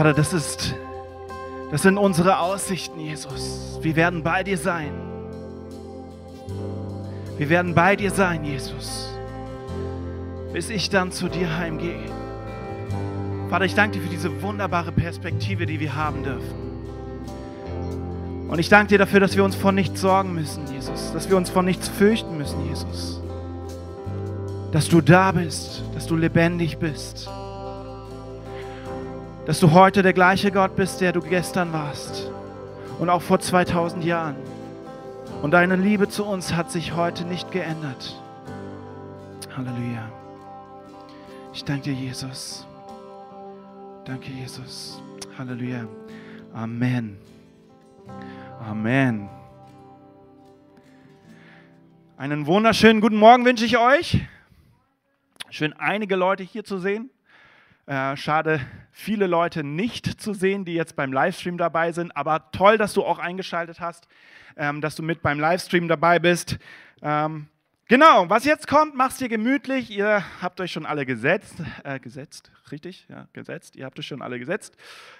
Vater, das ist, das sind unsere Aussichten, Jesus. Wir werden bei dir sein. Wir werden bei dir sein, Jesus, bis ich dann zu dir heimgehe. Vater, ich danke dir für diese wunderbare Perspektive, die wir haben dürfen. Und ich danke dir dafür, dass wir uns vor nichts sorgen müssen, Jesus. Dass wir uns vor nichts fürchten müssen, Jesus. Dass du da bist, dass du lebendig bist. Dass du heute der gleiche Gott bist, der du gestern warst. Und auch vor 2000 Jahren. Und deine Liebe zu uns hat sich heute nicht geändert. Halleluja. Ich danke dir, Jesus. Danke, Jesus. Halleluja. Amen. Amen. Einen wunderschönen guten Morgen wünsche ich euch. Schön, einige Leute hier zu sehen. Äh, schade, viele Leute nicht zu sehen, die jetzt beim Livestream dabei sind. Aber toll, dass du auch eingeschaltet hast, ähm, dass du mit beim Livestream dabei bist. Ähm, genau, was jetzt kommt, mach's dir gemütlich. Ihr habt euch schon alle gesetzt. Äh, gesetzt, richtig? Ja, gesetzt. Ihr habt euch schon alle gesetzt.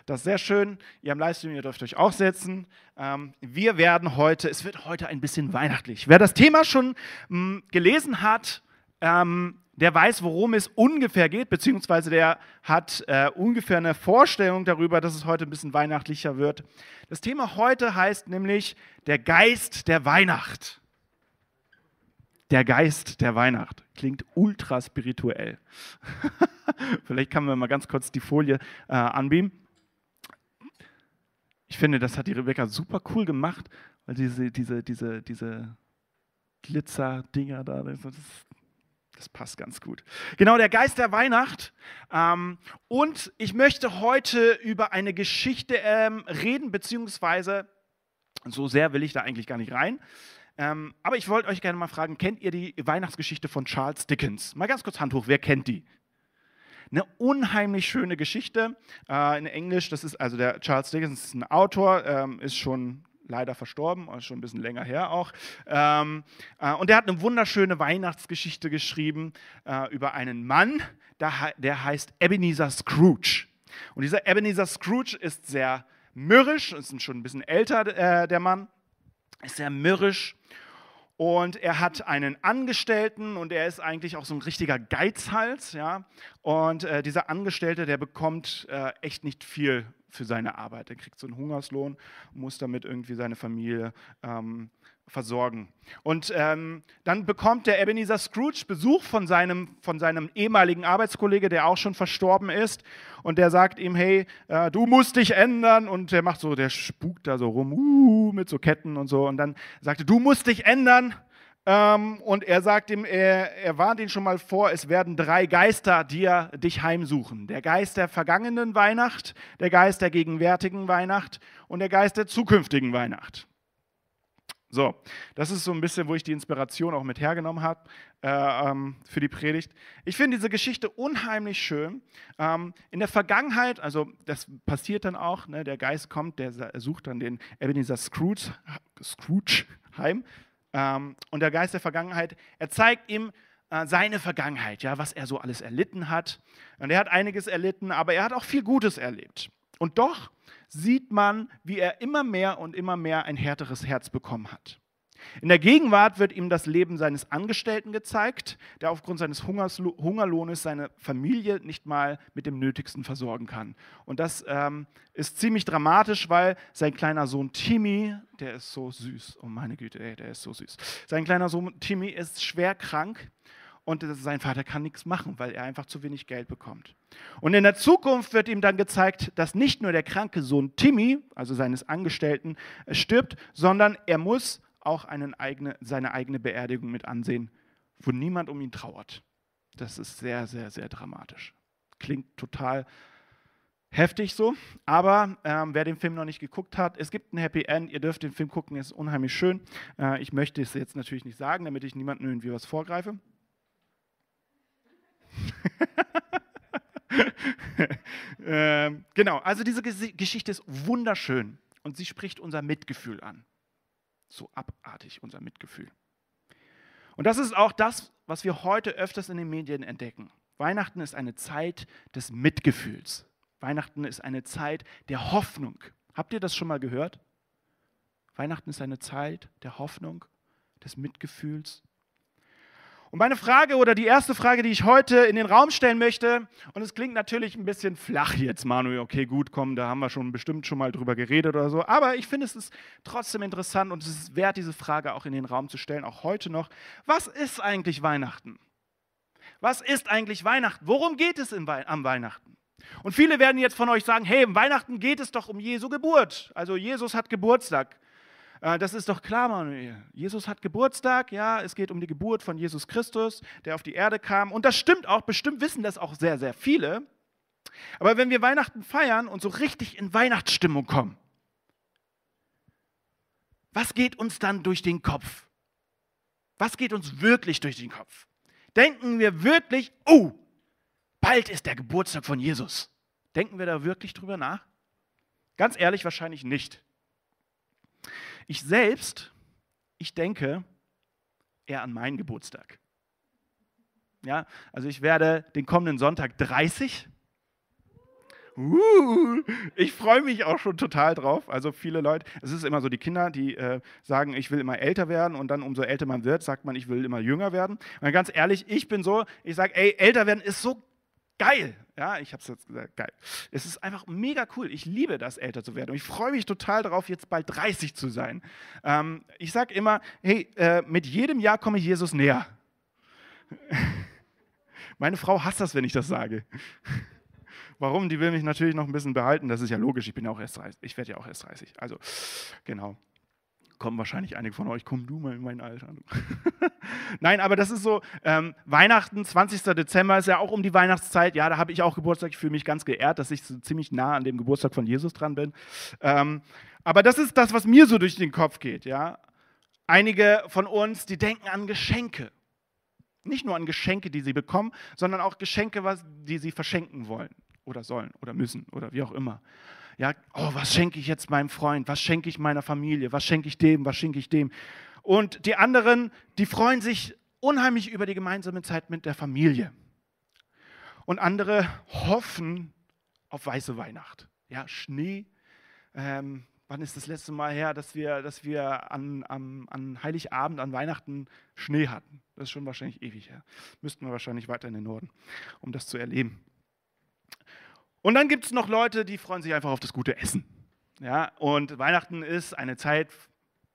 Das ist sehr schön. Ihr am Livestream, ihr dürft euch auch setzen. Ähm, wir werden heute, es wird heute ein bisschen weihnachtlich. Wer das Thema schon mh, gelesen hat, ähm, der weiß, worum es ungefähr geht, beziehungsweise der hat äh, ungefähr eine Vorstellung darüber, dass es heute ein bisschen weihnachtlicher wird. Das Thema heute heißt nämlich der Geist der Weihnacht. Der Geist der Weihnacht. Klingt ultra spirituell. Vielleicht kann man mal ganz kurz die Folie äh, anbeamen. Ich finde, das hat die Rebecca super cool gemacht, weil diese, diese, diese, diese Glitzer-Dinger da, das, das passt ganz gut. Genau, der Geist der Weihnacht. Ähm, und ich möchte heute über eine Geschichte ähm, reden, beziehungsweise, so sehr will ich da eigentlich gar nicht rein. Ähm, aber ich wollte euch gerne mal fragen, kennt ihr die Weihnachtsgeschichte von Charles Dickens? Mal ganz kurz Hand hoch, wer kennt die? Eine unheimlich schöne Geschichte äh, in Englisch. Das ist also der Charles Dickens, ist ein Autor, ist schon leider verstorben, schon ein bisschen länger her auch. Ähm, äh, und der hat eine wunderschöne Weihnachtsgeschichte geschrieben äh, über einen Mann, der, der heißt Ebenezer Scrooge. Und dieser Ebenezer Scrooge ist sehr mürrisch, ist schon ein bisschen älter, äh, der Mann, ist sehr mürrisch. Und er hat einen Angestellten und er ist eigentlich auch so ein richtiger Geizhals. Ja? Und äh, dieser Angestellte, der bekommt äh, echt nicht viel für seine Arbeit. Er kriegt so einen Hungerslohn, muss damit irgendwie seine Familie ähm, versorgen. Und ähm, dann bekommt der Ebenezer Scrooge Besuch von seinem, von seinem ehemaligen Arbeitskollege, der auch schon verstorben ist. Und der sagt ihm, hey, äh, du musst dich ändern. Und der macht so, der spukt da so rum, uh, mit so Ketten und so. Und dann sagt er, du musst dich ändern. Ähm, und er sagt ihm, er, er warnt ihn schon mal vor, es werden drei Geister dir dich heimsuchen. Der Geist der vergangenen Weihnacht, der Geist der gegenwärtigen Weihnacht und der Geist der zukünftigen Weihnacht. So, das ist so ein bisschen, wo ich die Inspiration auch mit hergenommen habe äh, ähm, für die Predigt. Ich finde diese Geschichte unheimlich schön. Ähm, in der Vergangenheit, also das passiert dann auch, ne, der Geist kommt, der sucht dann den Ebenezer Scrooge, Scrooge heim. Ähm, und der Geist der Vergangenheit, er zeigt ihm äh, seine Vergangenheit, ja, was er so alles erlitten hat. Und er hat einiges erlitten, aber er hat auch viel Gutes erlebt. Und doch sieht man, wie er immer mehr und immer mehr ein härteres Herz bekommen hat. In der Gegenwart wird ihm das Leben seines Angestellten gezeigt, der aufgrund seines Hungerslo Hungerlohnes seine Familie nicht mal mit dem Nötigsten versorgen kann. Und das ähm, ist ziemlich dramatisch, weil sein kleiner Sohn Timmy, der ist so süß, oh meine Güte, ey, der ist so süß. Sein kleiner Sohn Timmy ist schwer krank und sein Vater kann nichts machen, weil er einfach zu wenig Geld bekommt. Und in der Zukunft wird ihm dann gezeigt, dass nicht nur der kranke Sohn Timmy, also seines Angestellten, stirbt, sondern er muss auch eigene, seine eigene Beerdigung mit ansehen, wo niemand um ihn trauert. Das ist sehr, sehr, sehr dramatisch. Klingt total heftig so, aber ähm, wer den Film noch nicht geguckt hat, es gibt ein Happy End, ihr dürft den Film gucken, ist unheimlich schön. Äh, ich möchte es jetzt natürlich nicht sagen, damit ich niemandem irgendwie was vorgreife. ähm, genau, also diese Geschichte ist wunderschön und sie spricht unser Mitgefühl an. So abartig unser Mitgefühl. Und das ist auch das, was wir heute öfters in den Medien entdecken. Weihnachten ist eine Zeit des Mitgefühls. Weihnachten ist eine Zeit der Hoffnung. Habt ihr das schon mal gehört? Weihnachten ist eine Zeit der Hoffnung, des Mitgefühls. Und meine Frage oder die erste Frage, die ich heute in den Raum stellen möchte, und es klingt natürlich ein bisschen flach jetzt, Manuel, okay, gut, komm, da haben wir schon bestimmt schon mal drüber geredet oder so, aber ich finde es ist trotzdem interessant und es ist wert, diese Frage auch in den Raum zu stellen, auch heute noch. Was ist eigentlich Weihnachten? Was ist eigentlich Weihnachten? Worum geht es We am Weihnachten? Und viele werden jetzt von euch sagen, hey, Weihnachten geht es doch um Jesu Geburt. Also Jesus hat Geburtstag. Äh, das ist doch klar, Manuel. Jesus hat Geburtstag, ja, es geht um die Geburt von Jesus Christus, der auf die Erde kam. Und das stimmt auch, bestimmt wissen das auch sehr, sehr viele. Aber wenn wir Weihnachten feiern und so richtig in Weihnachtsstimmung kommen, was geht uns dann durch den Kopf? Was geht uns wirklich durch den Kopf? Denken wir wirklich, oh, bald ist der Geburtstag von Jesus. Denken wir da wirklich drüber nach? Ganz ehrlich, wahrscheinlich nicht. Ich selbst, ich denke eher an meinen Geburtstag. Ja, also ich werde den kommenden Sonntag 30. Uh, ich freue mich auch schon total drauf. Also viele Leute, es ist immer so, die Kinder, die äh, sagen, ich will immer älter werden und dann umso älter man wird, sagt man, ich will immer jünger werden. Und ganz ehrlich, ich bin so, ich sage, ey, älter werden ist so geil. Ja, ich habe es jetzt gesagt, geil. Es ist einfach mega cool. Ich liebe das, älter zu werden. Und ich freue mich total darauf, jetzt bald 30 zu sein. Ähm, ich sage immer, hey, äh, mit jedem Jahr komme ich Jesus näher. Meine Frau hasst das, wenn ich das sage. Warum? Die will mich natürlich noch ein bisschen behalten. Das ist ja logisch. Ich bin ja auch erst 30. Ich werde ja auch erst 30. Also, genau kommen wahrscheinlich einige von euch, komm du mal in mein Alter. Nein, aber das ist so, ähm, Weihnachten, 20. Dezember ist ja auch um die Weihnachtszeit. Ja, da habe ich auch Geburtstag. Ich fühle mich ganz geehrt, dass ich so ziemlich nah an dem Geburtstag von Jesus dran bin. Ähm, aber das ist das, was mir so durch den Kopf geht. Ja? Einige von uns, die denken an Geschenke. Nicht nur an Geschenke, die sie bekommen, sondern auch Geschenke, die sie verschenken wollen oder sollen oder müssen oder wie auch immer. Ja, oh, was schenke ich jetzt meinem Freund? Was schenke ich meiner Familie? Was schenke ich dem? Was schenke ich dem? Und die anderen, die freuen sich unheimlich über die gemeinsame Zeit mit der Familie. Und andere hoffen auf weiße Weihnacht. Ja, Schnee. Ähm, wann ist das letzte Mal her, dass wir, dass wir an, an, an Heiligabend, an Weihnachten Schnee hatten? Das ist schon wahrscheinlich ewig her. Müssten wir wahrscheinlich weiter in den Norden, um das zu erleben. Und dann gibt es noch Leute, die freuen sich einfach auf das gute Essen. Ja, und Weihnachten ist eine Zeit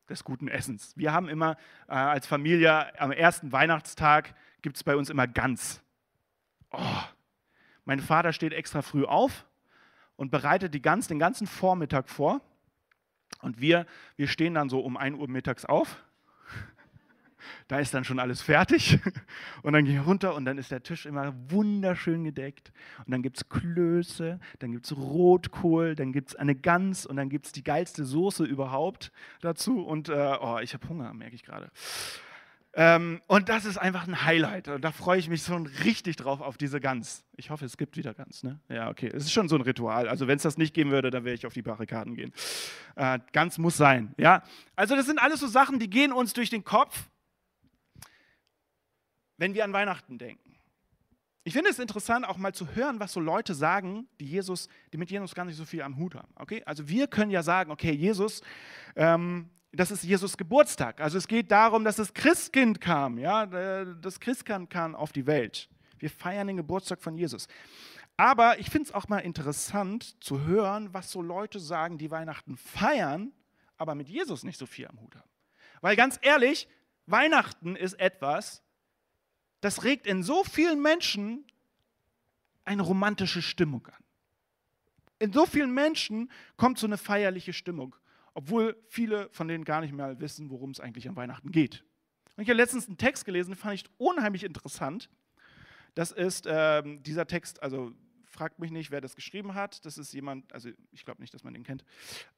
des guten Essens. Wir haben immer äh, als Familie am ersten Weihnachtstag gibt es bei uns immer Gans. Oh, mein Vater steht extra früh auf und bereitet die Gans den ganzen Vormittag vor. Und wir, wir stehen dann so um 1 Uhr mittags auf da ist dann schon alles fertig. Und dann gehe ich runter und dann ist der Tisch immer wunderschön gedeckt. Und dann gibt es Klöße, dann gibt es Rotkohl, dann gibt es eine Gans und dann gibt es die geilste Soße überhaupt dazu. Und äh, oh, ich habe Hunger, merke ich gerade. Ähm, und das ist einfach ein Highlight. Und da freue ich mich schon richtig drauf auf diese Gans. Ich hoffe, es gibt wieder Gans. Ne? Ja, okay. Es ist schon so ein Ritual. Also, wenn es das nicht geben würde, dann wäre ich auf die Barrikaden gehen. Äh, Gans muss sein. Ja? Also, das sind alles so Sachen, die gehen uns durch den Kopf wenn wir an Weihnachten denken. Ich finde es interessant, auch mal zu hören, was so Leute sagen, die, Jesus, die mit Jesus gar nicht so viel am Hut haben. Okay? Also wir können ja sagen, okay, Jesus, ähm, das ist Jesus Geburtstag. Also es geht darum, dass das Christkind kam. Ja? Das Christkind kam auf die Welt. Wir feiern den Geburtstag von Jesus. Aber ich finde es auch mal interessant zu hören, was so Leute sagen, die Weihnachten feiern, aber mit Jesus nicht so viel am Hut haben. Weil ganz ehrlich, Weihnachten ist etwas, das regt in so vielen Menschen eine romantische Stimmung an. In so vielen Menschen kommt so eine feierliche Stimmung. obwohl viele von denen gar nicht mehr wissen, worum es eigentlich an Weihnachten geht. Und ich habe letztens einen Text gelesen, den fand ich unheimlich interessant. Das ist ähm, dieser Text, also fragt mich nicht, wer das geschrieben hat. Das ist jemand, also ich glaube nicht, dass man den kennt.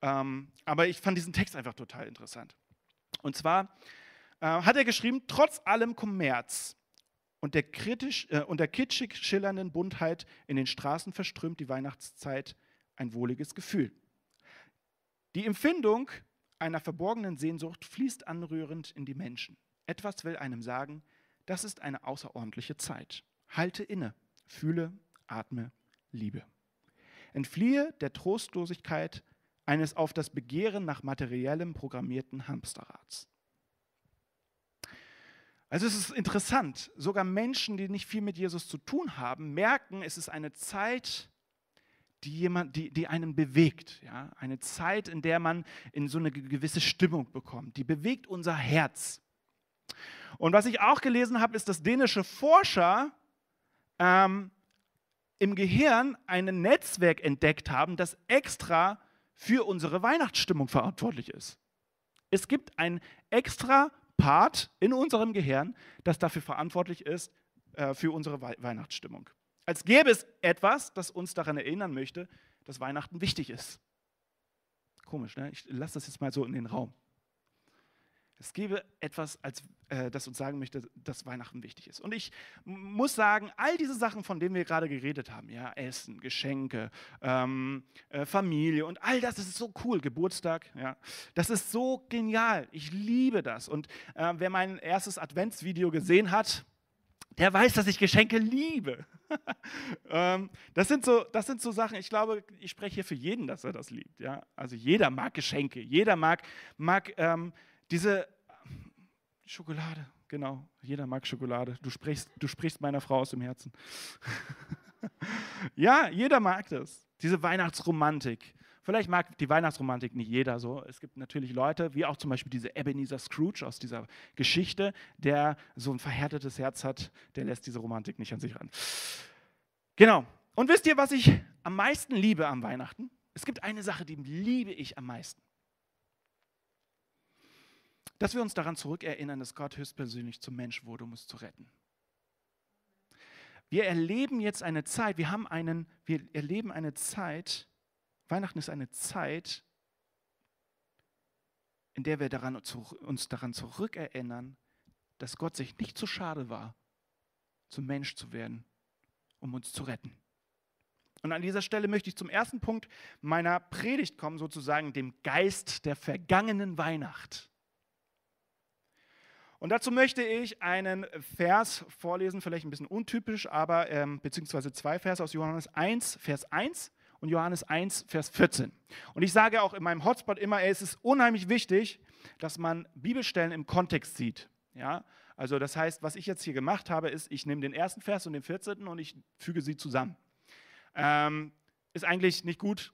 Ähm, aber ich fand diesen Text einfach total interessant. Und zwar äh, hat er geschrieben, trotz allem Kommerz und der, kritisch, äh, und der kitschig schillernden Buntheit in den Straßen verströmt die Weihnachtszeit ein wohliges Gefühl. Die Empfindung einer verborgenen Sehnsucht fließt anrührend in die Menschen. Etwas will einem sagen, das ist eine außerordentliche Zeit. Halte inne, fühle, atme, liebe. Entfliehe der Trostlosigkeit eines auf das Begehren nach materiellem programmierten Hamsterrads. Also es ist interessant, sogar Menschen, die nicht viel mit Jesus zu tun haben, merken, es ist eine Zeit, die, jemand, die, die einen bewegt. Ja? Eine Zeit, in der man in so eine gewisse Stimmung bekommt. Die bewegt unser Herz. Und was ich auch gelesen habe, ist, dass dänische Forscher ähm, im Gehirn ein Netzwerk entdeckt haben, das extra für unsere Weihnachtsstimmung verantwortlich ist. Es gibt ein extra Part in unserem Gehirn, das dafür verantwortlich ist äh, für unsere We Weihnachtsstimmung. Als gäbe es etwas, das uns daran erinnern möchte, dass Weihnachten wichtig ist. Komisch, ne? Ich lasse das jetzt mal so in den Raum. Es gäbe etwas, als, äh, das uns sagen möchte, dass Weihnachten wichtig ist. Und ich muss sagen, all diese Sachen, von denen wir gerade geredet haben, ja, Essen, Geschenke, ähm, äh, Familie und all das, das ist so cool, Geburtstag, ja, das ist so genial. Ich liebe das. Und äh, wer mein erstes Adventsvideo gesehen hat, der weiß, dass ich Geschenke liebe. ähm, das, sind so, das sind so Sachen, ich glaube, ich spreche hier für jeden, dass er das liebt. Ja? Also jeder mag Geschenke, jeder mag, mag ähm, diese Schokolade, genau, jeder mag Schokolade. Du sprichst, du sprichst meiner Frau aus dem Herzen. ja, jeder mag das, diese Weihnachtsromantik. Vielleicht mag die Weihnachtsromantik nicht jeder so. Es gibt natürlich Leute, wie auch zum Beispiel diese Ebenezer Scrooge aus dieser Geschichte, der so ein verhärtetes Herz hat, der lässt diese Romantik nicht an sich ran. Genau. Und wisst ihr, was ich am meisten liebe am Weihnachten? Es gibt eine Sache, die liebe ich am meisten. Dass wir uns daran zurückerinnern, dass Gott höchstpersönlich zum Mensch wurde, um uns zu retten. Wir erleben jetzt eine Zeit, wir haben einen, wir erleben eine Zeit, Weihnachten ist eine Zeit, in der wir daran, uns daran zurückerinnern, dass Gott sich nicht zu schade war, zum Mensch zu werden, um uns zu retten. Und an dieser Stelle möchte ich zum ersten Punkt meiner Predigt kommen, sozusagen dem Geist der vergangenen Weihnacht. Und dazu möchte ich einen Vers vorlesen, vielleicht ein bisschen untypisch, aber ähm, beziehungsweise zwei Vers aus Johannes 1, Vers 1 und Johannes 1, Vers 14. Und ich sage auch in meinem Hotspot immer, es ist unheimlich wichtig, dass man Bibelstellen im Kontext sieht. Ja? Also das heißt, was ich jetzt hier gemacht habe, ist, ich nehme den ersten Vers und den 14. und ich füge sie zusammen. Ähm, ist eigentlich nicht gut,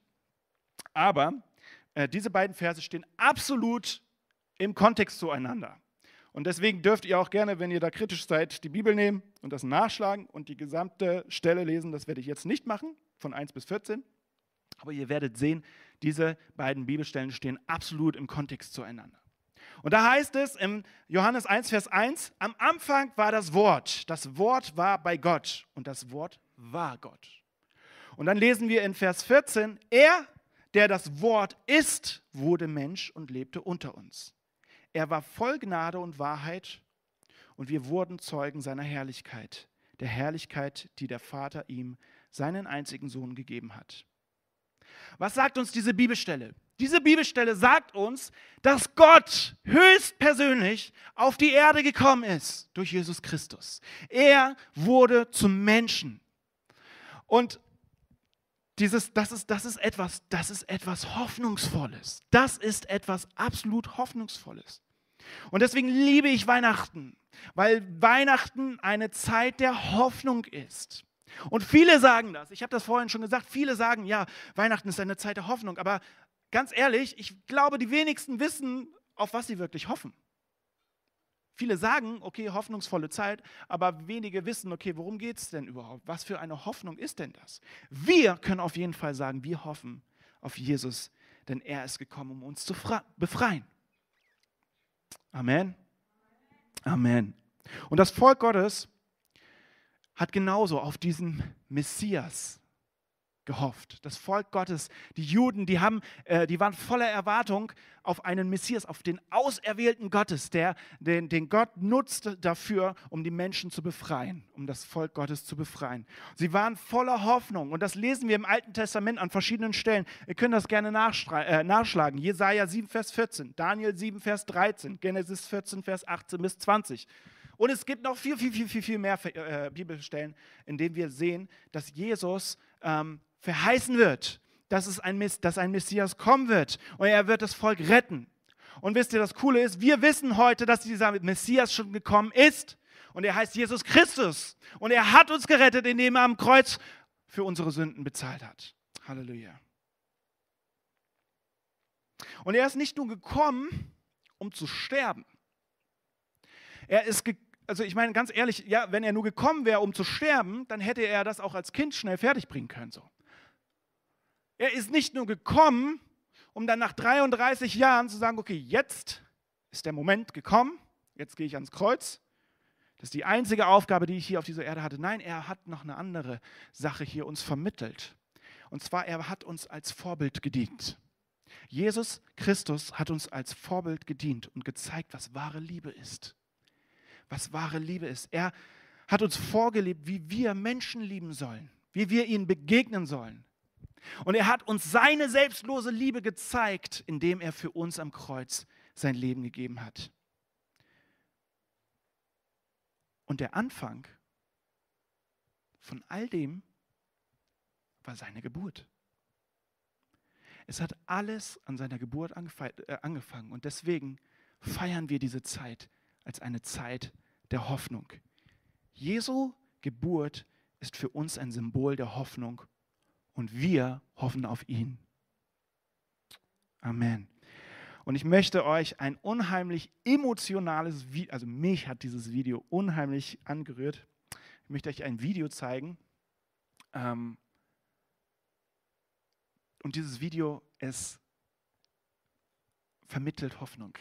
aber äh, diese beiden Verse stehen absolut im Kontext zueinander. Und deswegen dürft ihr auch gerne, wenn ihr da kritisch seid, die Bibel nehmen und das nachschlagen und die gesamte Stelle lesen. Das werde ich jetzt nicht machen, von 1 bis 14. Aber ihr werdet sehen, diese beiden Bibelstellen stehen absolut im Kontext zueinander. Und da heißt es im Johannes 1, Vers 1, am Anfang war das Wort, das Wort war bei Gott und das Wort war Gott. Und dann lesen wir in Vers 14, er, der das Wort ist, wurde Mensch und lebte unter uns. Er war voll Gnade und Wahrheit und wir wurden Zeugen seiner Herrlichkeit, der Herrlichkeit, die der Vater ihm, seinen einzigen Sohn, gegeben hat. Was sagt uns diese Bibelstelle? Diese Bibelstelle sagt uns, dass Gott höchstpersönlich auf die Erde gekommen ist durch Jesus Christus. Er wurde zum Menschen. Und dieses, das, ist, das, ist etwas, das ist etwas Hoffnungsvolles. Das ist etwas absolut Hoffnungsvolles. Und deswegen liebe ich Weihnachten, weil Weihnachten eine Zeit der Hoffnung ist. Und viele sagen das, ich habe das vorhin schon gesagt, viele sagen, ja, Weihnachten ist eine Zeit der Hoffnung, aber ganz ehrlich, ich glaube, die wenigsten wissen, auf was sie wirklich hoffen. Viele sagen, okay, hoffnungsvolle Zeit, aber wenige wissen, okay, worum geht es denn überhaupt? Was für eine Hoffnung ist denn das? Wir können auf jeden Fall sagen, wir hoffen auf Jesus, denn er ist gekommen, um uns zu befreien. Amen. Amen. Und das Volk Gottes hat genauso auf diesen Messias gehofft. Das Volk Gottes, die Juden, die, haben, äh, die waren voller Erwartung auf einen Messias, auf den Auserwählten Gottes, der, den, den Gott nutzte dafür, um die Menschen zu befreien, um das Volk Gottes zu befreien. Sie waren voller Hoffnung und das lesen wir im Alten Testament an verschiedenen Stellen. Ihr könnt das gerne äh, nachschlagen. Jesaja 7, Vers 14, Daniel 7, Vers 13, Genesis 14, Vers 18 bis 20. Und es gibt noch viel, viel, viel, viel, viel mehr äh, Bibelstellen, in denen wir sehen, dass Jesus ähm, verheißen wird, dass, es ein, dass ein Messias kommen wird und er wird das Volk retten. Und wisst ihr, das Coole ist, wir wissen heute, dass dieser Messias schon gekommen ist und er heißt Jesus Christus und er hat uns gerettet, indem er am Kreuz für unsere Sünden bezahlt hat. Halleluja. Und er ist nicht nur gekommen, um zu sterben. Er ist, also ich meine ganz ehrlich, ja, wenn er nur gekommen wäre, um zu sterben, dann hätte er das auch als Kind schnell fertig bringen können. So. Er ist nicht nur gekommen, um dann nach 33 Jahren zu sagen, okay, jetzt ist der Moment gekommen, jetzt gehe ich ans Kreuz. Das ist die einzige Aufgabe, die ich hier auf dieser Erde hatte. Nein, er hat noch eine andere Sache hier uns vermittelt. Und zwar, er hat uns als Vorbild gedient. Jesus Christus hat uns als Vorbild gedient und gezeigt, was wahre Liebe ist. Was wahre Liebe ist. Er hat uns vorgelebt, wie wir Menschen lieben sollen, wie wir ihnen begegnen sollen. Und er hat uns seine selbstlose Liebe gezeigt, indem er für uns am Kreuz sein Leben gegeben hat. Und der Anfang von all dem war seine Geburt. Es hat alles an seiner Geburt äh, angefangen und deswegen feiern wir diese Zeit als eine Zeit der Hoffnung. Jesu Geburt ist für uns ein Symbol der Hoffnung und wir hoffen auf ihn. Amen. Und ich möchte euch ein unheimlich emotionales Video, also mich hat dieses Video unheimlich angerührt. Ich möchte euch ein Video zeigen. Ähm, und dieses Video, es vermittelt Hoffnung.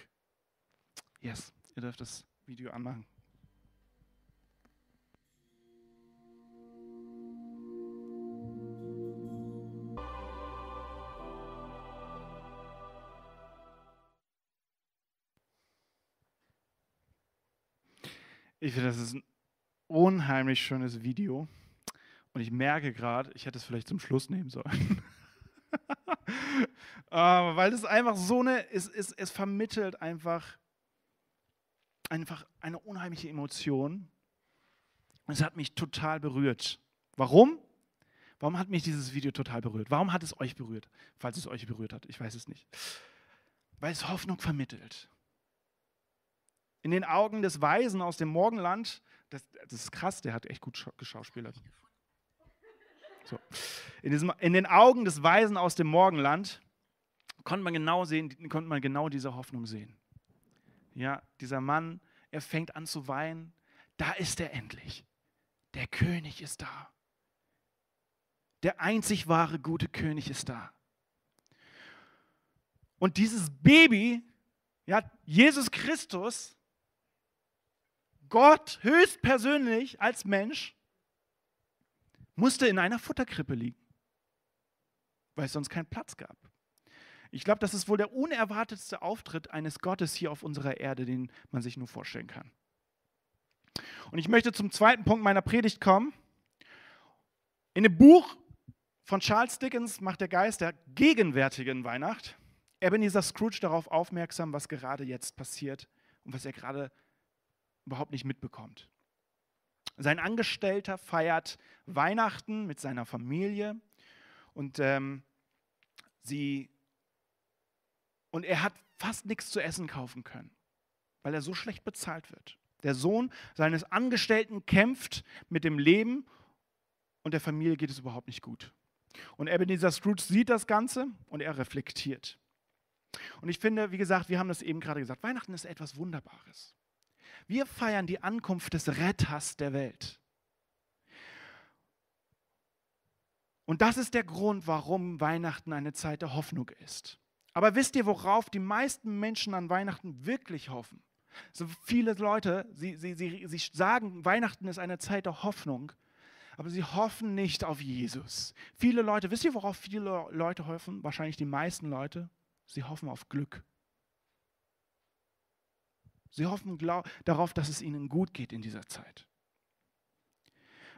Yes, ihr dürft das Video anmachen. Ich finde, das ist ein unheimlich schönes Video. Und ich merke gerade, ich hätte es vielleicht zum Schluss nehmen sollen. uh, weil es einfach so eine, es, es, es vermittelt einfach, einfach eine unheimliche Emotion. Es hat mich total berührt. Warum? Warum hat mich dieses Video total berührt? Warum hat es euch berührt? Falls es euch berührt hat, ich weiß es nicht. Weil es Hoffnung vermittelt in den Augen des Weisen aus dem Morgenland, das, das ist krass, der hat echt gut geschauspielert. So. In, diesem, in den Augen des Weisen aus dem Morgenland konnte man genau sehen, konnte man genau diese Hoffnung sehen. Ja, dieser Mann, er fängt an zu weinen. Da ist er endlich. Der König ist da. Der einzig wahre gute König ist da. Und dieses Baby, ja, Jesus Christus, Gott höchstpersönlich als Mensch musste in einer Futterkrippe liegen, weil es sonst keinen Platz gab. Ich glaube, das ist wohl der unerwartetste Auftritt eines Gottes hier auf unserer Erde, den man sich nur vorstellen kann. Und ich möchte zum zweiten Punkt meiner Predigt kommen. In dem Buch von Charles Dickens macht der Geist der gegenwärtigen Weihnacht Ebenezer Scrooge darauf aufmerksam, was gerade jetzt passiert und was er gerade überhaupt nicht mitbekommt. Sein Angestellter feiert Weihnachten mit seiner Familie und ähm, sie und er hat fast nichts zu essen kaufen können, weil er so schlecht bezahlt wird. Der Sohn seines Angestellten kämpft mit dem Leben und der Familie geht es überhaupt nicht gut. Und Ebenezer Scrooge sieht das Ganze und er reflektiert. Und ich finde, wie gesagt, wir haben das eben gerade gesagt, Weihnachten ist etwas Wunderbares. Wir feiern die Ankunft des Retters der Welt. Und das ist der Grund, warum Weihnachten eine Zeit der Hoffnung ist. Aber wisst ihr, worauf die meisten Menschen an Weihnachten wirklich hoffen? So viele Leute, sie, sie, sie, sie sagen, Weihnachten ist eine Zeit der Hoffnung, aber sie hoffen nicht auf Jesus. Viele Leute, wisst ihr, worauf viele Leute hoffen? Wahrscheinlich die meisten Leute. Sie hoffen auf Glück. Sie hoffen darauf, dass es ihnen gut geht in dieser Zeit.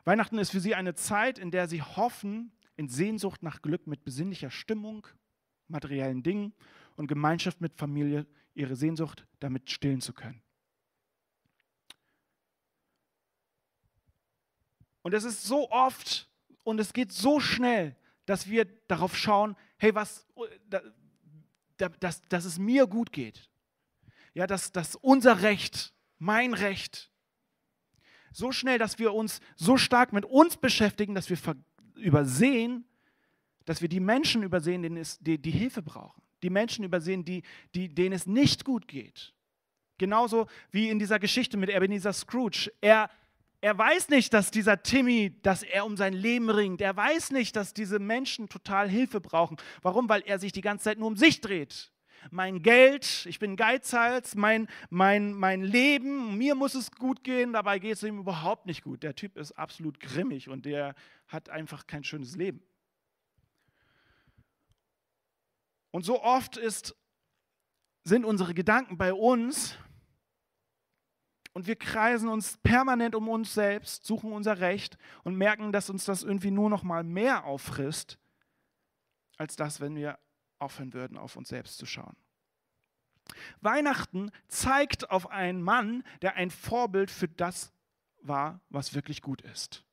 Weihnachten ist für sie eine Zeit, in der sie hoffen, in Sehnsucht nach Glück mit besinnlicher Stimmung, materiellen Dingen und Gemeinschaft mit Familie ihre Sehnsucht damit stillen zu können. Und es ist so oft und es geht so schnell, dass wir darauf schauen, hey, was, dass, dass es mir gut geht. Ja, dass, dass unser Recht, mein Recht, so schnell, dass wir uns so stark mit uns beschäftigen, dass wir übersehen, dass wir die Menschen übersehen, denen es, die, die Hilfe brauchen. Die Menschen übersehen, die, die, denen es nicht gut geht. Genauso wie in dieser Geschichte mit Ebenezer Scrooge. Er, er weiß nicht, dass dieser Timmy, dass er um sein Leben ringt. Er weiß nicht, dass diese Menschen total Hilfe brauchen. Warum? Weil er sich die ganze Zeit nur um sich dreht. Mein Geld, ich bin Geizhals, mein, mein, mein Leben, mir muss es gut gehen, dabei geht es ihm überhaupt nicht gut. Der Typ ist absolut grimmig und der hat einfach kein schönes Leben. Und so oft ist, sind unsere Gedanken bei uns und wir kreisen uns permanent um uns selbst, suchen unser Recht und merken, dass uns das irgendwie nur noch mal mehr auffrisst, als das, wenn wir aufhören würden, auf uns selbst zu schauen. Weihnachten zeigt auf einen Mann, der ein Vorbild für das war, was wirklich gut ist.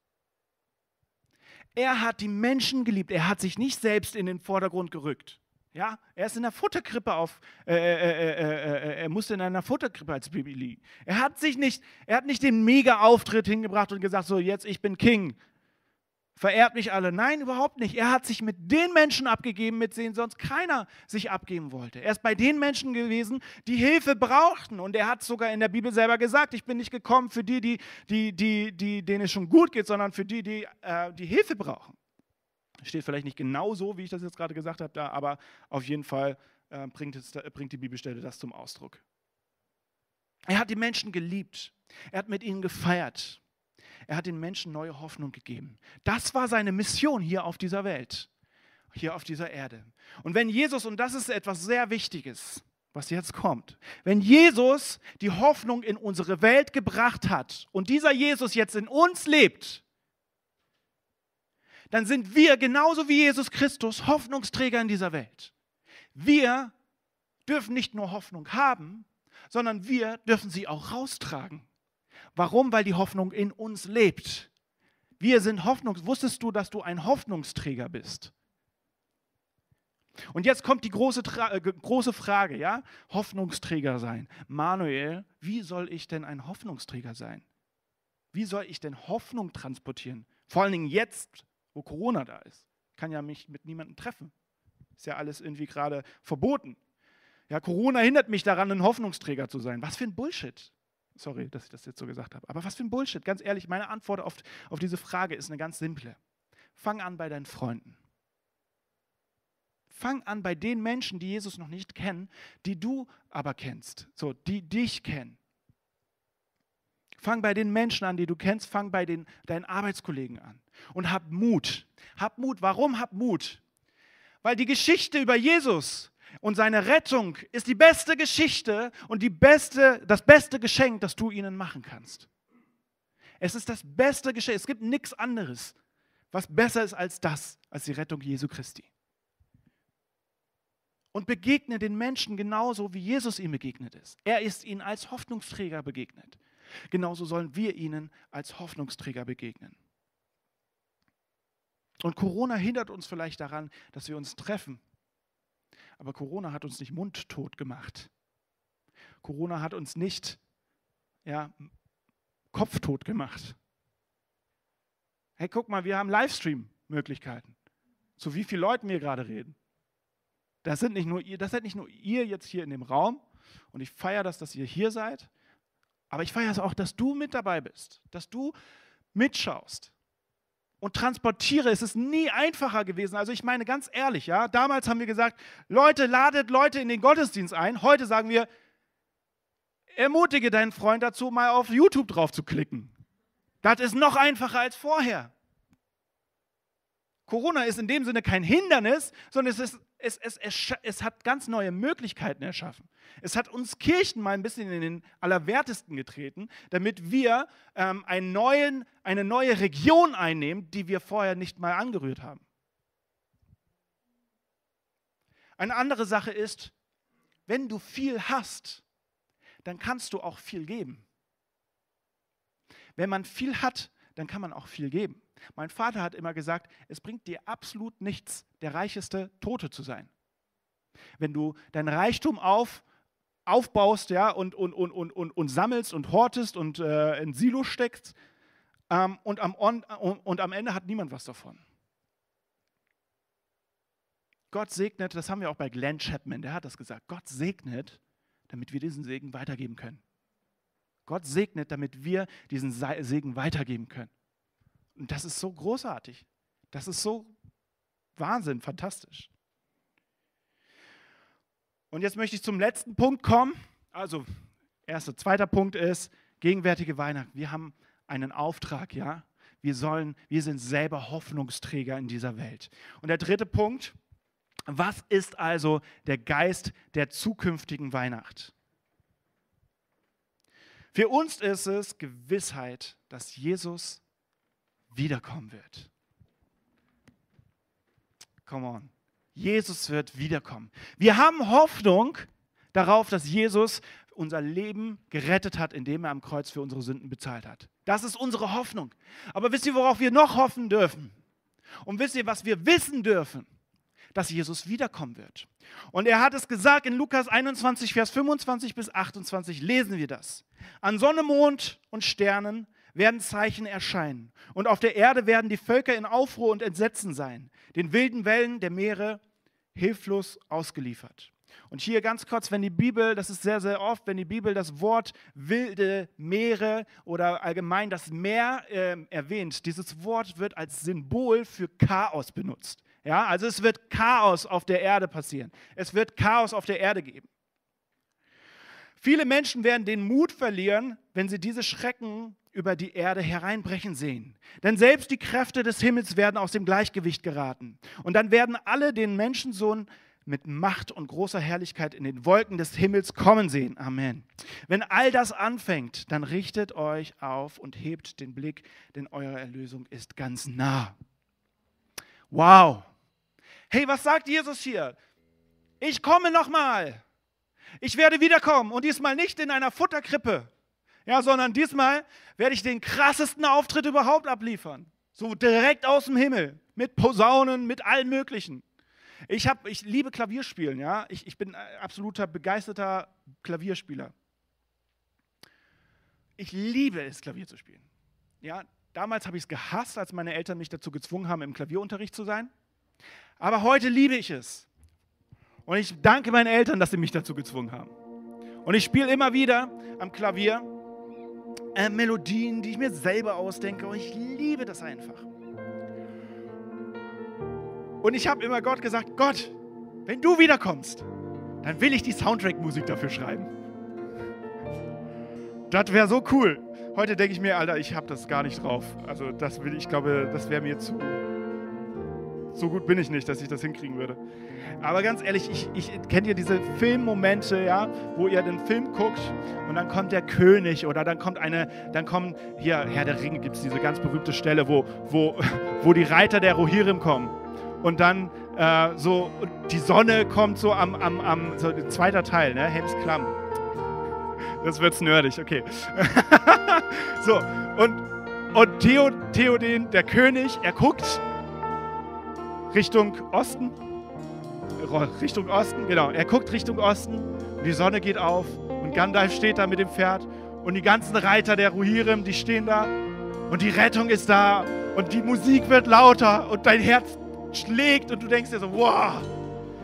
Er hat die Menschen geliebt, er hat sich nicht selbst in den Vordergrund gerückt. Ja, er ist in der Futterkrippe auf, äh, äh, äh, er musste in einer Futterkrippe als Baby liegen. Er hat sich nicht, er hat nicht den Mega-Auftritt hingebracht und gesagt, so jetzt ich bin King, verehrt mich alle. Nein, überhaupt nicht. Er hat sich mit den Menschen abgegeben, mit denen sonst keiner sich abgeben wollte. Er ist bei den Menschen gewesen, die Hilfe brauchten. Und er hat sogar in der Bibel selber gesagt, ich bin nicht gekommen für die, die, die, die, die denen es schon gut geht, sondern für die, die, die Hilfe brauchen. Steht vielleicht nicht genau so, wie ich das jetzt gerade gesagt habe, da, aber auf jeden Fall äh, bringt, es, bringt die Bibelstelle das zum Ausdruck. Er hat die Menschen geliebt. Er hat mit ihnen gefeiert. Er hat den Menschen neue Hoffnung gegeben. Das war seine Mission hier auf dieser Welt, hier auf dieser Erde. Und wenn Jesus, und das ist etwas sehr Wichtiges, was jetzt kommt, wenn Jesus die Hoffnung in unsere Welt gebracht hat und dieser Jesus jetzt in uns lebt, dann sind wir genauso wie Jesus Christus Hoffnungsträger in dieser Welt. Wir dürfen nicht nur Hoffnung haben, sondern wir dürfen sie auch raustragen. Warum? Weil die Hoffnung in uns lebt. Wir sind Hoffnung. Wusstest du, dass du ein Hoffnungsträger bist? Und jetzt kommt die große, äh, große Frage, ja? Hoffnungsträger sein. Manuel, wie soll ich denn ein Hoffnungsträger sein? Wie soll ich denn Hoffnung transportieren? Vor allen Dingen jetzt, wo Corona da ist. Ich kann ja mich mit niemandem treffen. Ist ja alles irgendwie gerade verboten. Ja, Corona hindert mich daran, ein Hoffnungsträger zu sein. Was für ein Bullshit. Sorry, dass ich das jetzt so gesagt habe. Aber was für ein Bullshit. Ganz ehrlich, meine Antwort auf, auf diese Frage ist eine ganz simple. Fang an bei deinen Freunden. Fang an bei den Menschen, die Jesus noch nicht kennen, die du aber kennst, so, die dich kennen. Fang bei den Menschen an, die du kennst, fang bei den, deinen Arbeitskollegen an. Und hab Mut. Hab Mut. Warum hab Mut? Weil die Geschichte über Jesus und seine Rettung ist die beste Geschichte und die beste, das beste Geschenk, das du ihnen machen kannst. Es ist das beste Geschenk. Es gibt nichts anderes, was besser ist als das, als die Rettung Jesu Christi. Und begegne den Menschen genauso, wie Jesus ihm begegnet ist. Er ist ihnen als Hoffnungsträger begegnet. Genauso sollen wir ihnen als Hoffnungsträger begegnen. Und Corona hindert uns vielleicht daran, dass wir uns treffen. Aber Corona hat uns nicht mundtot gemacht. Corona hat uns nicht ja, kopftot gemacht. Hey, guck mal, wir haben Livestream-Möglichkeiten. Zu wie vielen Leuten wir gerade reden. Das sind nicht nur ihr, das seid nicht nur ihr jetzt hier in dem Raum. Und ich feiere das, dass ihr hier seid. Aber ich feiere es auch, dass du mit dabei bist, dass du mitschaust. Und transportiere. Es ist nie einfacher gewesen. Also ich meine ganz ehrlich, ja, damals haben wir gesagt, Leute, ladet Leute in den Gottesdienst ein. Heute sagen wir, ermutige deinen Freund dazu, mal auf YouTube drauf zu klicken. Das ist noch einfacher als vorher. Corona ist in dem Sinne kein Hindernis, sondern es, ist, es, es, es, es hat ganz neue Möglichkeiten erschaffen. Es hat uns Kirchen mal ein bisschen in den Allerwertesten getreten, damit wir ähm, einen neuen, eine neue Region einnehmen, die wir vorher nicht mal angerührt haben. Eine andere Sache ist, wenn du viel hast, dann kannst du auch viel geben. Wenn man viel hat, dann kann man auch viel geben. Mein Vater hat immer gesagt, es bringt dir absolut nichts, der reicheste Tote zu sein. Wenn du dein Reichtum auf, aufbaust ja, und, und, und, und, und, und sammelst und hortest und äh, in Silo steckst ähm, und, am, on, und am Ende hat niemand was davon. Gott segnet, das haben wir auch bei Glenn Chapman, der hat das gesagt, Gott segnet, damit wir diesen Segen weitergeben können. Gott segnet, damit wir diesen Segen weitergeben können. Und das ist so großartig. Das ist so Wahnsinn, fantastisch. Und jetzt möchte ich zum letzten Punkt kommen. Also, erster, zweiter Punkt ist gegenwärtige Weihnachten. Wir haben einen Auftrag, ja. Wir sollen, wir sind selber Hoffnungsträger in dieser Welt. Und der dritte Punkt, was ist also der Geist der zukünftigen Weihnacht? Für uns ist es Gewissheit, dass Jesus wiederkommen wird. Come on. Jesus wird wiederkommen. Wir haben Hoffnung darauf, dass Jesus unser Leben gerettet hat, indem er am Kreuz für unsere Sünden bezahlt hat. Das ist unsere Hoffnung. Aber wisst ihr, worauf wir noch hoffen dürfen? Und wisst ihr, was wir wissen dürfen? Dass Jesus wiederkommen wird. Und er hat es gesagt in Lukas 21, Vers 25 bis 28, lesen wir das. An Sonne, Mond und Sternen werden Zeichen erscheinen. Und auf der Erde werden die Völker in Aufruhr und Entsetzen sein, den wilden Wellen der Meere hilflos ausgeliefert. Und hier ganz kurz, wenn die Bibel, das ist sehr, sehr oft, wenn die Bibel das Wort wilde Meere oder allgemein das Meer äh, erwähnt, dieses Wort wird als Symbol für Chaos benutzt. Ja, also es wird Chaos auf der Erde passieren. Es wird Chaos auf der Erde geben. Viele Menschen werden den Mut verlieren, wenn sie diese Schrecken über die Erde hereinbrechen sehen. Denn selbst die Kräfte des Himmels werden aus dem Gleichgewicht geraten. Und dann werden alle den Menschensohn mit Macht und großer Herrlichkeit in den Wolken des Himmels kommen sehen. Amen. Wenn all das anfängt, dann richtet euch auf und hebt den Blick, denn eure Erlösung ist ganz nah. Wow. Hey, was sagt Jesus hier? Ich komme nochmal. Ich werde wiederkommen und diesmal nicht in einer Futterkrippe, ja, sondern diesmal werde ich den krassesten Auftritt überhaupt abliefern. So direkt aus dem Himmel, mit Posaunen, mit allem Möglichen. Ich, hab, ich liebe Klavierspielen, ja. Ich, ich bin absoluter begeisterter Klavierspieler. Ich liebe es, Klavier zu spielen. Ja, damals habe ich es gehasst, als meine Eltern mich dazu gezwungen haben, im Klavierunterricht zu sein. Aber heute liebe ich es. Und ich danke meinen Eltern, dass sie mich dazu gezwungen haben. Und ich spiele immer wieder am Klavier äh, Melodien, die ich mir selber ausdenke. Und ich liebe das einfach. Und ich habe immer Gott gesagt, Gott, wenn du wiederkommst, dann will ich die Soundtrack-Musik dafür schreiben. Das wäre so cool. Heute denke ich mir, Alter, ich habe das gar nicht drauf. Also das will ich glaube, das wäre mir zu so gut bin ich nicht, dass ich das hinkriegen würde. Aber ganz ehrlich, ich, ich kennt ihr diese Filmmomente, ja, wo ihr den Film guckt und dann kommt der König oder dann kommt eine, dann kommen, hier, Herr der Ringe gibt es diese ganz berühmte Stelle, wo, wo, wo die Reiter der Rohirrim kommen und dann äh, so, die Sonne kommt so am, am, am so zweiter Teil, ne, Helms Klamm. Das wird's nerdig, okay. so, und, und Theo, Theoden, der König, er guckt Richtung Osten. Richtung Osten, genau. Er guckt Richtung Osten und die Sonne geht auf und Gandalf steht da mit dem Pferd und die ganzen Reiter der Ruhirim, die stehen da und die Rettung ist da und die Musik wird lauter und dein Herz schlägt und du denkst dir so, wow,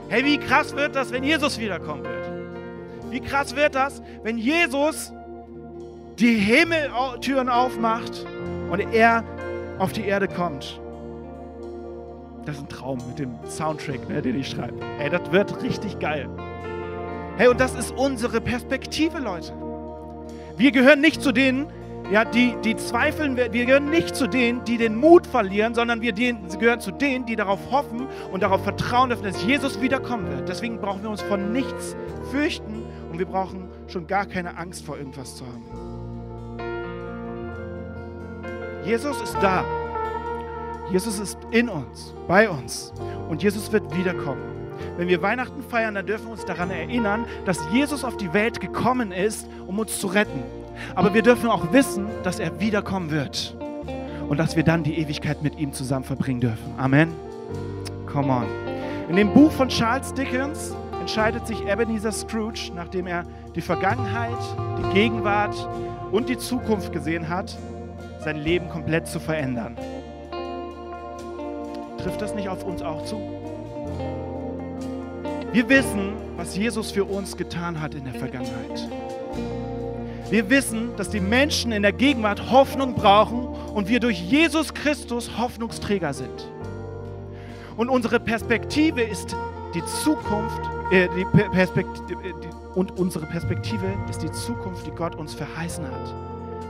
hey, wie krass wird das, wenn Jesus wiederkommen wird? Wie krass wird das, wenn Jesus die Himmeltüren aufmacht und er auf die Erde kommt? Das ist ein Traum mit dem Soundtrack, ne, den ich schreibe. Ey, das wird richtig geil. Hey, und das ist unsere Perspektive, Leute. Wir gehören nicht zu denen, ja, die, die zweifeln, wir gehören nicht zu denen, die den Mut verlieren, sondern wir gehören zu denen, die darauf hoffen und darauf vertrauen dürfen, dass Jesus wiederkommen wird. Deswegen brauchen wir uns von nichts fürchten und wir brauchen schon gar keine Angst vor irgendwas zu haben. Jesus ist da. Jesus ist in uns, bei uns und Jesus wird wiederkommen. Wenn wir Weihnachten feiern, dann dürfen wir uns daran erinnern, dass Jesus auf die Welt gekommen ist, um uns zu retten. Aber wir dürfen auch wissen, dass er wiederkommen wird und dass wir dann die Ewigkeit mit ihm zusammen verbringen dürfen. Amen. Come on. In dem Buch von Charles Dickens entscheidet sich Ebenezer Scrooge, nachdem er die Vergangenheit, die Gegenwart und die Zukunft gesehen hat, sein Leben komplett zu verändern. Trifft das nicht auf uns auch zu? Wir wissen, was Jesus für uns getan hat in der Vergangenheit. Wir wissen, dass die Menschen in der Gegenwart Hoffnung brauchen und wir durch Jesus Christus Hoffnungsträger sind. Und unsere Perspektive ist die Zukunft, äh, die Perspektive, äh, die, und unsere Perspektive ist die Zukunft, die Gott uns verheißen hat.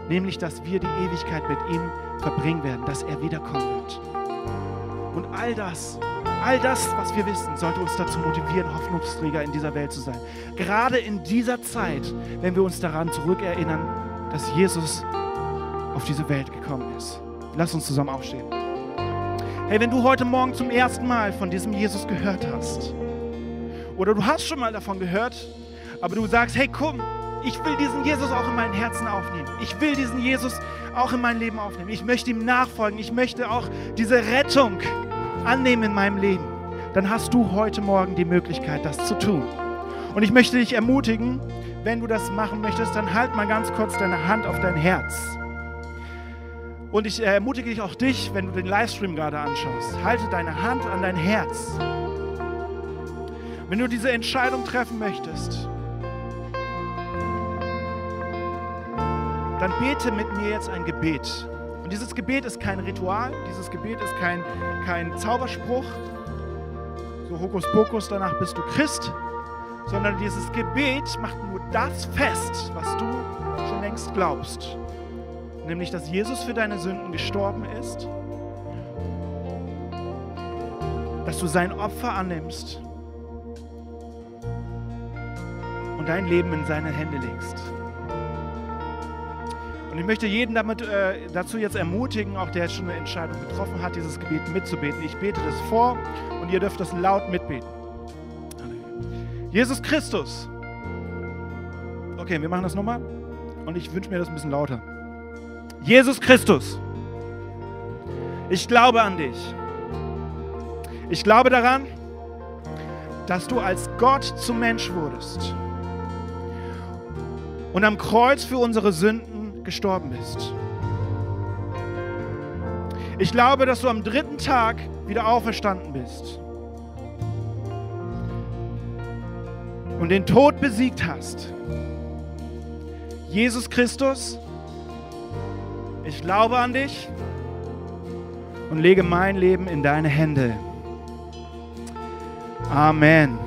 Nämlich, dass wir die Ewigkeit mit ihm verbringen werden, dass er wiederkommen wird. Und all das All das, was wir wissen, sollte uns dazu motivieren, Hoffnungsträger in dieser Welt zu sein. Gerade in dieser Zeit, wenn wir uns daran zurückerinnern, dass Jesus auf diese Welt gekommen ist. Lass uns zusammen aufstehen. Hey, wenn du heute Morgen zum ersten Mal von diesem Jesus gehört hast, oder du hast schon mal davon gehört, aber du sagst, hey, komm, ich will diesen Jesus auch in mein Herzen aufnehmen. Ich will diesen Jesus auch in mein Leben aufnehmen. Ich möchte ihm nachfolgen. Ich möchte auch diese Rettung annehmen in meinem Leben, dann hast du heute Morgen die Möglichkeit, das zu tun. Und ich möchte dich ermutigen, wenn du das machen möchtest, dann halt mal ganz kurz deine Hand auf dein Herz. Und ich ermutige dich auch dich, wenn du den Livestream gerade anschaust, halte deine Hand an dein Herz. Wenn du diese Entscheidung treffen möchtest, dann bete mit mir jetzt ein Gebet. Und dieses Gebet ist kein Ritual, dieses Gebet ist kein, kein Zauberspruch, so Hokuspokus, danach bist du Christ, sondern dieses Gebet macht nur das fest, was du schon längst glaubst. Nämlich, dass Jesus für deine Sünden gestorben ist, dass du sein Opfer annimmst und dein Leben in seine Hände legst. Und ich möchte jeden damit, äh, dazu jetzt ermutigen, auch der jetzt schon eine Entscheidung getroffen hat, dieses Gebet mitzubeten. Ich bete das vor und ihr dürft das laut mitbeten. Jesus Christus. Okay, wir machen das nochmal. Und ich wünsche mir das ein bisschen lauter. Jesus Christus. Ich glaube an dich. Ich glaube daran, dass du als Gott zum Mensch wurdest und am Kreuz für unsere Sünden gestorben bist. Ich glaube, dass du am dritten Tag wieder auferstanden bist und den Tod besiegt hast. Jesus Christus, ich glaube an dich und lege mein Leben in deine Hände. Amen.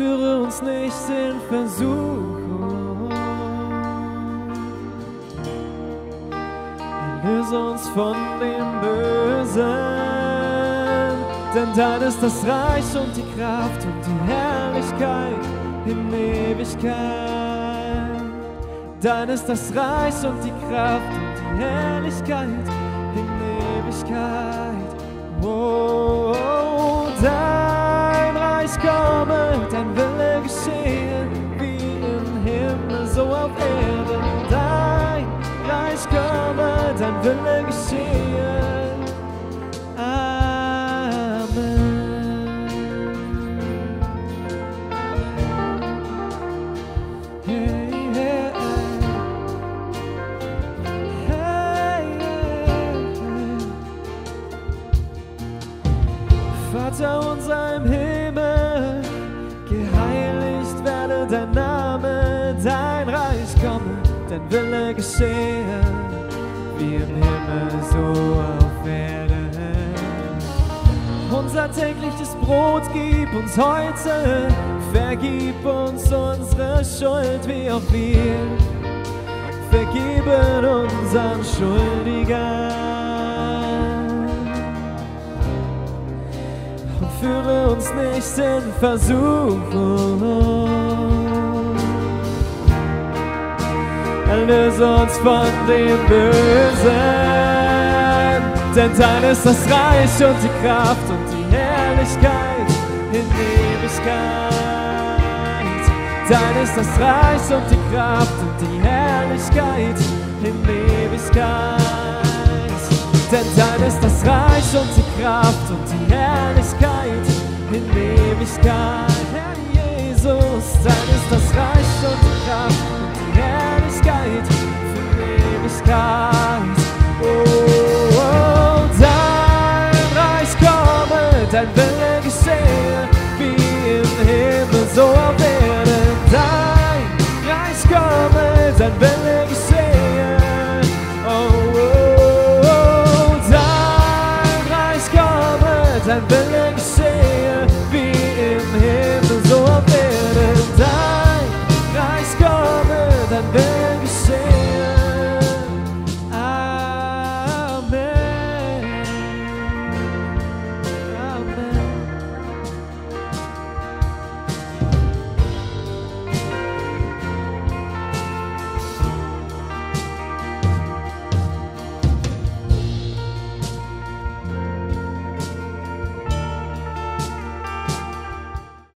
Führe uns nicht in Versuchung. Löse uns von dem Bösen, Denn dein ist das Reich und die Kraft und die Herrlichkeit in Ewigkeit. Dein ist das Reich und die Kraft und die Herrlichkeit in Ewigkeit. Oh, komme, dein Wille geschehe. Amen. Hey, hey, hey, hey. Vater unser im Himmel, geheiligt werde dein Name, dein Reich komme, dein Wille geschehe, Brot gib uns heute, vergib uns unsere Schuld, wie auch wir vergeben unseren Schuldigern. Und führe uns nicht in Versuchung. Erlöse uns von dem Bösen. Denn dein ist das Reich und die Kraft und die Herrlichkeit in Ewigkeit. Dein ist das Reich und die Kraft und die Herrlichkeit in Ewigkeit. Denn dein ist das Reich und die Kraft und die Herrlichkeit in Ewigkeit. Herr Jesus, dein ist das Reich und die Kraft und die Herrlichkeit für Ewigkeit. Oh, Wille geschehe,